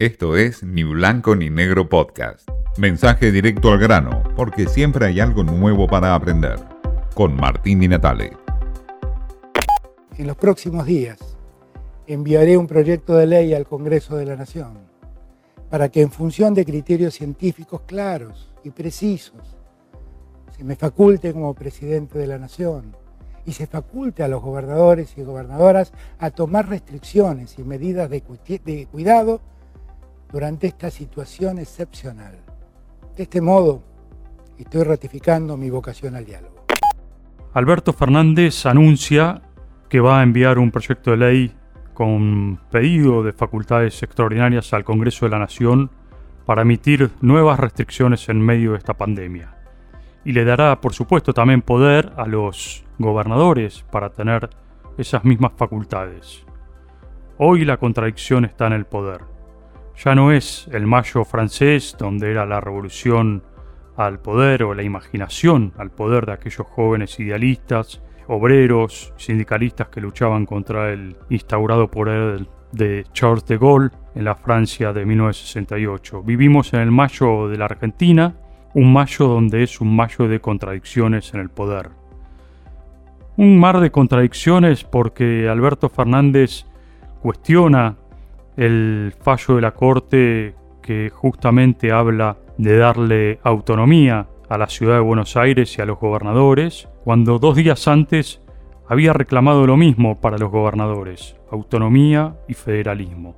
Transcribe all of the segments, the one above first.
Esto es Ni Blanco ni Negro Podcast. Mensaje directo al grano, porque siempre hay algo nuevo para aprender. Con Martín Di Natale. En los próximos días enviaré un proyecto de ley al Congreso de la Nación para que en función de criterios científicos claros y precisos se me faculte como presidente de la Nación y se faculte a los gobernadores y gobernadoras a tomar restricciones y medidas de, cuidado durante esta situación excepcional. De este modo, estoy ratificando mi vocación al diálogo. Alberto Fernández anuncia que va a enviar un proyecto de ley con pedido de facultades extraordinarias al Congreso de la Nación para emitir nuevas restricciones en medio de esta pandemia. Y le dará, por supuesto, también poder a los gobernadores para tener esas mismas facultades. Hoy la contradicción está en el poder. Ya no es el mayo francés donde era la revolución al poder o la imaginación al poder de aquellos jóvenes idealistas, obreros, sindicalistas que luchaban contra el instaurado poder de Charles de Gaulle en la Francia de 1968. Vivimos en el mayo de la Argentina, un mayo donde es un mayo de contradicciones en el poder. Un mar de contradicciones porque Alberto Fernández cuestiona el fallo de la Corte que justamente habla de darle autonomía a la ciudad de Buenos Aires y a los gobernadores, cuando dos días antes había reclamado lo mismo para los gobernadores, autonomía y federalismo.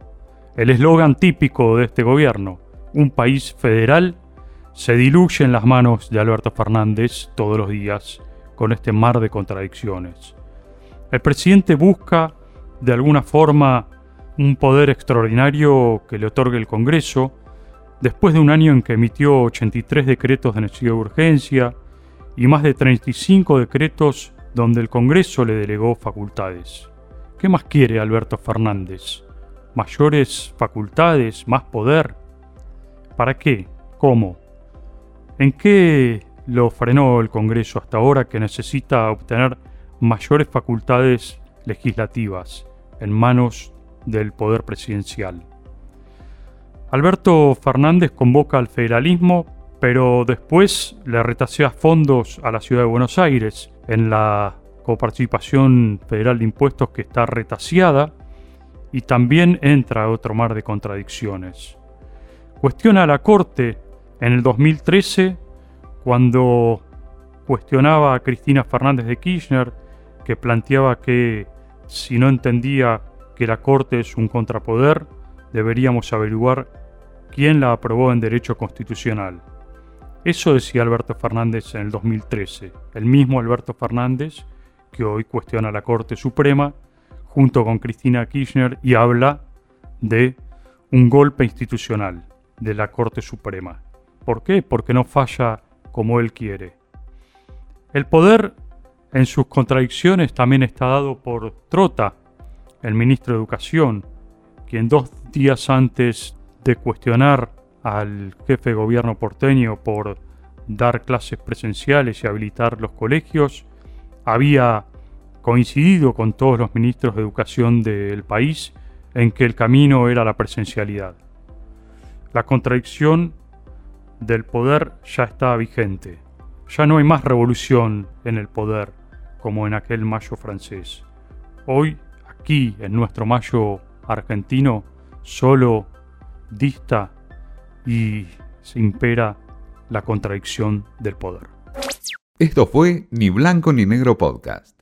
El eslogan típico de este gobierno, un país federal, se diluye en las manos de Alberto Fernández todos los días con este mar de contradicciones. El presidente busca, de alguna forma, un poder extraordinario que le otorgue el Congreso, después de un año en que emitió 83 decretos de necesidad de urgencia y más de 35 decretos donde el Congreso le delegó facultades. ¿Qué más quiere Alberto Fernández? ¿Mayores facultades? ¿Más poder? ¿Para qué? ¿Cómo? ¿En qué lo frenó el Congreso hasta ahora que necesita obtener mayores facultades legislativas en manos del poder presidencial. Alberto Fernández convoca al federalismo, pero después le retasea fondos a la ciudad de Buenos Aires en la coparticipación federal de impuestos que está retaseada y también entra otro mar de contradicciones. Cuestiona a la Corte en el 2013 cuando cuestionaba a Cristina Fernández de Kirchner, que planteaba que si no entendía que la Corte es un contrapoder, deberíamos averiguar quién la aprobó en derecho constitucional. Eso decía Alberto Fernández en el 2013, el mismo Alberto Fernández que hoy cuestiona la Corte Suprema junto con Cristina Kirchner y habla de un golpe institucional de la Corte Suprema. ¿Por qué? Porque no falla como él quiere. El poder, en sus contradicciones, también está dado por Trota, el ministro de Educación, quien dos días antes de cuestionar al jefe de gobierno porteño por dar clases presenciales y habilitar los colegios, había coincidido con todos los ministros de educación del país en que el camino era la presencialidad. La contradicción del poder ya está vigente. Ya no hay más revolución en el poder como en aquel mayo francés. Hoy, aquí, en nuestro mayo argentino, solo dista y se impera la contradicción del poder. Esto fue Ni Blanco ni Negro Podcast.